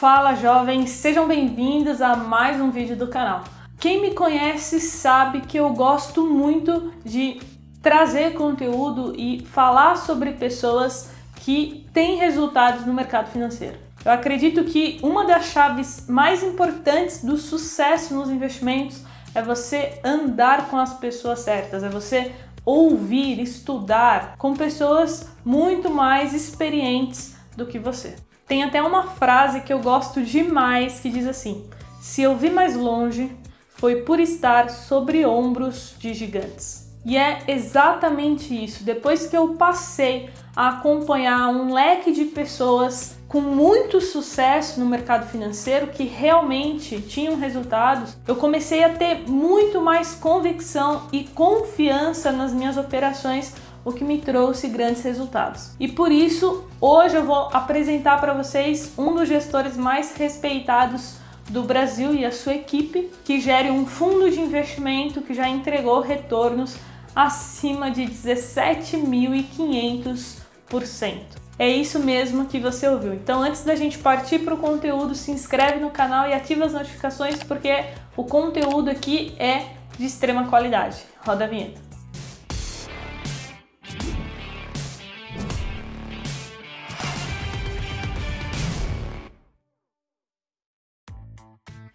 Fala jovens, sejam bem-vindos a mais um vídeo do canal. Quem me conhece sabe que eu gosto muito de trazer conteúdo e falar sobre pessoas que têm resultados no mercado financeiro. Eu acredito que uma das chaves mais importantes do sucesso nos investimentos é você andar com as pessoas certas, é você ouvir, estudar com pessoas muito mais experientes do que você. Tem até uma frase que eu gosto demais que diz assim: Se eu vi mais longe, foi por estar sobre ombros de gigantes. E é exatamente isso. Depois que eu passei a acompanhar um leque de pessoas com muito sucesso no mercado financeiro que realmente tinham resultados, eu comecei a ter muito mais convicção e confiança nas minhas operações o que me trouxe grandes resultados. E por isso, hoje eu vou apresentar para vocês um dos gestores mais respeitados do Brasil e a sua equipe, que gere um fundo de investimento que já entregou retornos acima de 17.500%. É isso mesmo que você ouviu. Então, antes da gente partir para o conteúdo, se inscreve no canal e ativa as notificações, porque o conteúdo aqui é de extrema qualidade. Roda a vinheta.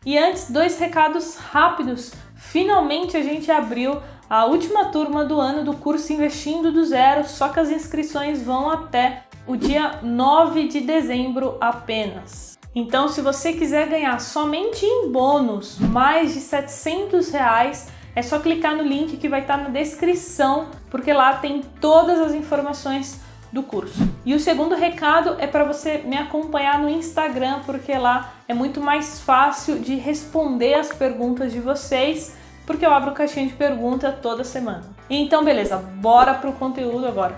E antes, dois recados rápidos. Finalmente a gente abriu a última turma do ano do curso Investindo do Zero, só que as inscrições vão até o dia 9 de dezembro apenas. Então, se você quiser ganhar somente em bônus mais de 700 reais, é só clicar no link que vai estar na descrição, porque lá tem todas as informações do curso. E o segundo recado é para você me acompanhar no Instagram, porque lá é muito mais fácil de responder as perguntas de vocês, porque eu abro caixinha de pergunta toda semana. Então, beleza, bora pro conteúdo agora.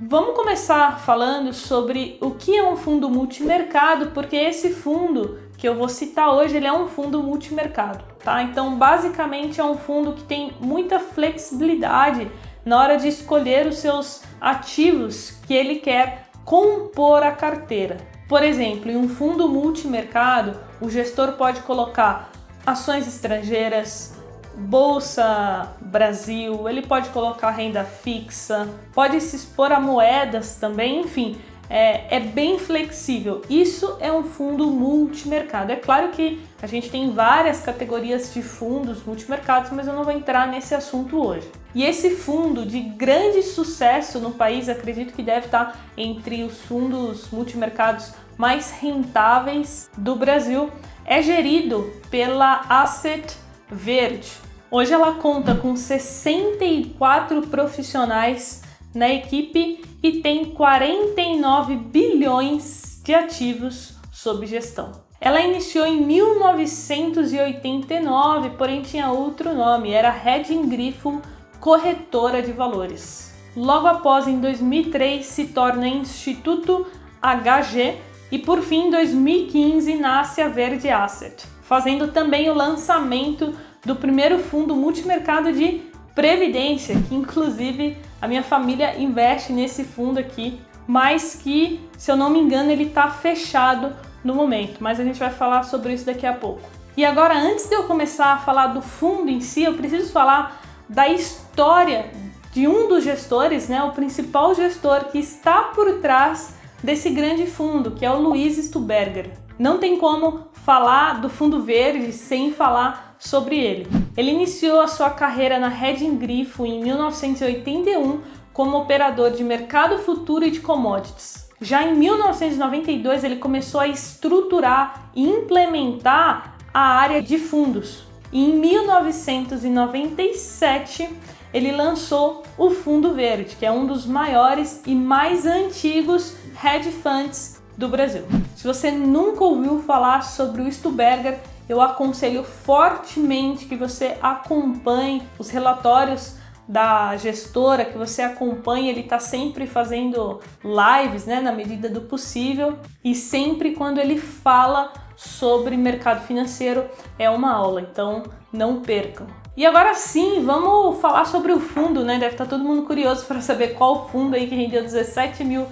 Vamos começar falando sobre o que é um fundo multimercado, porque esse fundo que eu vou citar hoje, ele é um fundo multimercado, tá? Então, basicamente é um fundo que tem muita flexibilidade na hora de escolher os seus ativos que ele quer compor a carteira. Por exemplo, em um fundo multimercado, o gestor pode colocar ações estrangeiras, Bolsa Brasil, ele pode colocar renda fixa, pode se expor a moedas também, enfim, é, é, bem flexível. Isso é um fundo multimercado. É claro que a gente tem várias categorias de fundos multimercados, mas eu não vou entrar nesse assunto hoje. E esse fundo de grande sucesso no país, acredito que deve estar entre os fundos multimercados mais rentáveis do Brasil, é gerido pela Asset Verde. Hoje ela conta com 64 profissionais na equipe e tem 49 bilhões de ativos sob gestão. Ela iniciou em 1989, porém tinha outro nome, era Reding Grifo Corretora de Valores. Logo após, em 2003, se torna Instituto HG e por fim, em 2015, nasce a Verde Asset, fazendo também o lançamento do primeiro fundo multimercado de previdência, que inclusive a minha família investe nesse fundo aqui, mas que, se eu não me engano, ele está fechado no momento, mas a gente vai falar sobre isso daqui a pouco. E agora, antes de eu começar a falar do fundo em si, eu preciso falar da história de um dos gestores, né, o principal gestor que está por trás desse grande fundo, que é o Luiz Stuberger. Não tem como falar do Fundo Verde sem falar sobre ele. Ele iniciou a sua carreira na Reding Grifo em 1981 como operador de mercado futuro e de commodities. Já em 1992 ele começou a estruturar e implementar a área de fundos. E em 1997 ele lançou o Fundo Verde, que é um dos maiores e mais antigos hedge funds do Brasil. Se você nunca ouviu falar sobre o Stuberger, eu aconselho fortemente que você acompanhe os relatórios da gestora, que você acompanhe, ele está sempre fazendo lives, né, na medida do possível, e sempre quando ele fala sobre mercado financeiro é uma aula, então não percam. E agora sim, vamos falar sobre o fundo, né? Deve estar tá todo mundo curioso para saber qual fundo aí que rendeu 17 mil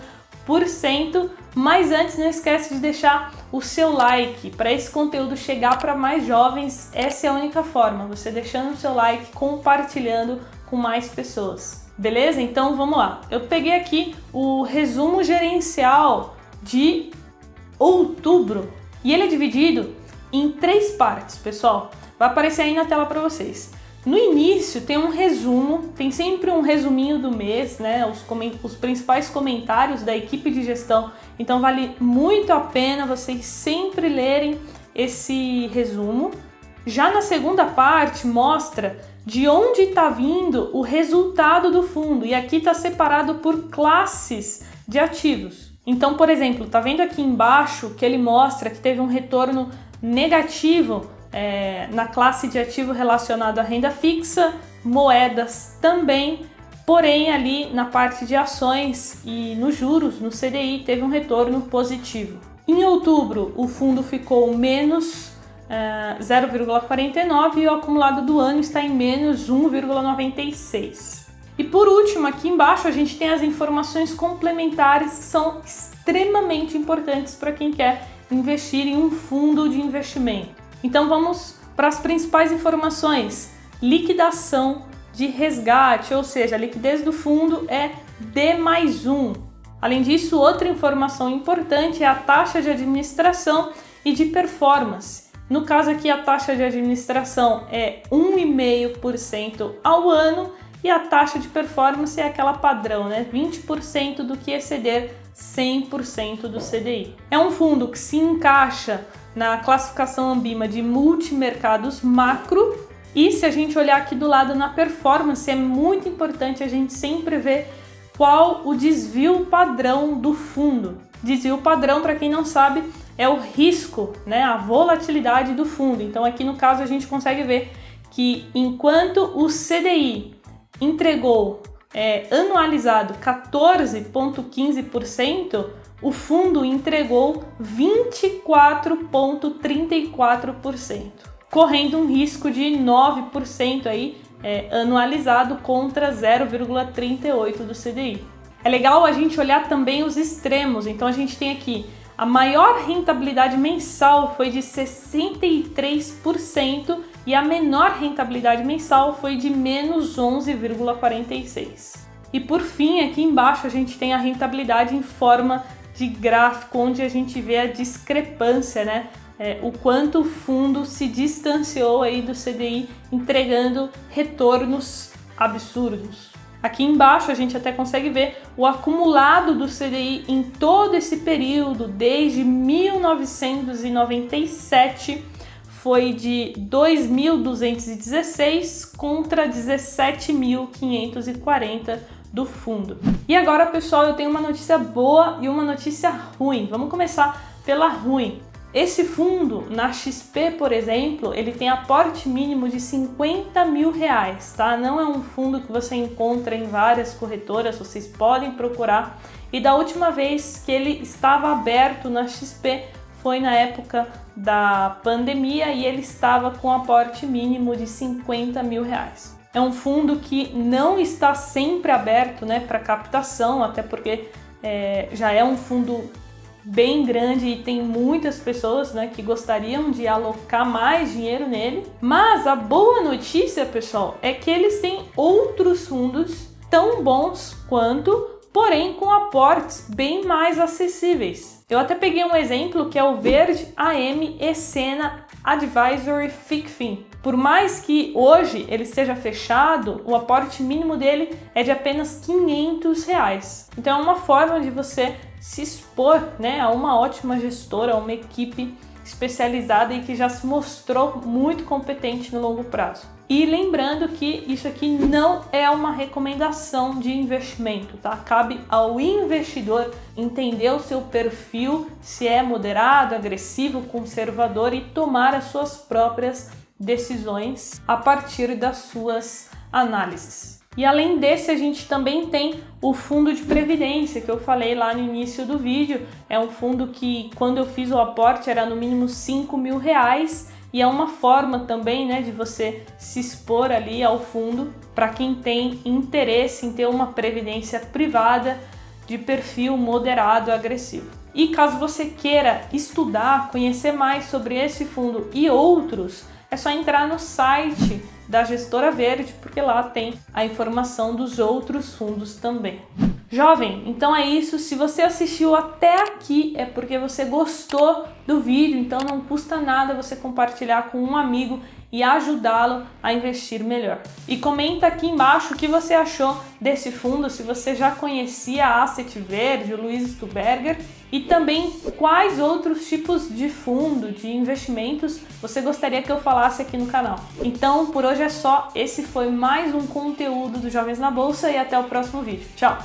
Mas antes, não esquece de deixar o seu like para esse conteúdo chegar para mais jovens. Essa é a única forma, você deixando o seu like, compartilhando com mais pessoas. Beleza? Então vamos lá. Eu peguei aqui o resumo gerencial de outubro e ele é dividido em três partes, pessoal. Vai aparecer aí na tela para vocês. No início tem um resumo, tem sempre um resuminho do mês, né? Os, os, principais comentários da equipe de gestão. Então vale muito a pena vocês sempre lerem esse resumo. Já na segunda parte mostra de onde está vindo o resultado do fundo e aqui está separado por classes de ativos. Então, por exemplo, tá vendo aqui embaixo que ele mostra que teve um retorno negativo é, na classe de ativo relacionado à renda fixa, moedas também, porém ali na parte de ações e nos juros, no CDI, teve um retorno positivo. Em outubro, o fundo ficou menos é, 0,49 e o acumulado do ano está em menos 1,96. E por último, aqui embaixo a gente tem as informações complementares que são extremamente importantes para quem quer investir em um fundo de investimento. Então vamos para as principais informações. Liquidação de resgate, ou seja, a liquidez do fundo é D mais 1. Além disso, outra informação importante é a taxa de administração e de performance. No caso aqui, a taxa de administração é 1,5% ao ano e a taxa de performance é aquela padrão, né? 20% do que exceder 100% do CDI. É um fundo que se encaixa na classificação Ambima de multimercados macro. E se a gente olhar aqui do lado na performance, é muito importante a gente sempre ver qual o desvio padrão do fundo. Desvio padrão, para quem não sabe, é o risco, né, a volatilidade do fundo. Então aqui no caso a gente consegue ver que enquanto o CDI entregou é, anualizado 14,15%, o fundo entregou 24,34%, correndo um risco de 9% aí, é, anualizado contra 0,38% do CDI. É legal a gente olhar também os extremos, então a gente tem aqui a maior rentabilidade mensal foi de 63% e a menor rentabilidade mensal foi de menos 11,46%. E por fim, aqui embaixo a gente tem a rentabilidade em forma de gráfico onde a gente vê a discrepância, né? É, o quanto o fundo se distanciou aí do CDI, entregando retornos absurdos. Aqui embaixo a gente até consegue ver o acumulado do CDI em todo esse período, desde 1997, foi de 2.216 contra 17.540 do fundo. E agora, pessoal, eu tenho uma notícia boa e uma notícia ruim. Vamos começar pela ruim. Esse fundo, na XP, por exemplo, ele tem aporte mínimo de 50 mil reais, tá? Não é um fundo que você encontra em várias corretoras, vocês podem procurar. E da última vez que ele estava aberto na XP foi na época da pandemia e ele estava com aporte mínimo de 50 mil reais. É um fundo que não está sempre aberto né, para captação, até porque é, já é um fundo bem grande e tem muitas pessoas né, que gostariam de alocar mais dinheiro nele. Mas a boa notícia, pessoal, é que eles têm outros fundos tão bons quanto, porém com aportes bem mais acessíveis. Eu até peguei um exemplo que é o Verde AM Escena Advisory FICFIN. Por mais que hoje ele esteja fechado, o aporte mínimo dele é de apenas 500 reais. Então é uma forma de você se expor né, a uma ótima gestora, a uma equipe especializada e que já se mostrou muito competente no longo prazo. E lembrando que isso aqui não é uma recomendação de investimento, tá? Cabe ao investidor entender o seu perfil, se é moderado, agressivo, conservador e tomar as suas próprias decisões a partir das suas análises. E além desse, a gente também tem o fundo de previdência que eu falei lá no início do vídeo. É um fundo que, quando eu fiz o aporte, era no mínimo 5 mil reais e é uma forma também né, de você se expor ali ao fundo para quem tem interesse em ter uma previdência privada de perfil moderado agressivo. E caso você queira estudar, conhecer mais sobre esse fundo e outros, é só entrar no site da Gestora Verde, porque lá tem a informação dos outros fundos também. Jovem, então é isso. Se você assistiu até aqui, é porque você gostou do vídeo, então não custa nada você compartilhar com um amigo e ajudá-lo a investir melhor. E comenta aqui embaixo o que você achou desse fundo, se você já conhecia a Asset Verde, o Luiz Stuberger, e também quais outros tipos de fundo, de investimentos você gostaria que eu falasse aqui no canal. Então, por hoje é só. Esse foi mais um conteúdo do Jovens na Bolsa e até o próximo vídeo. Tchau!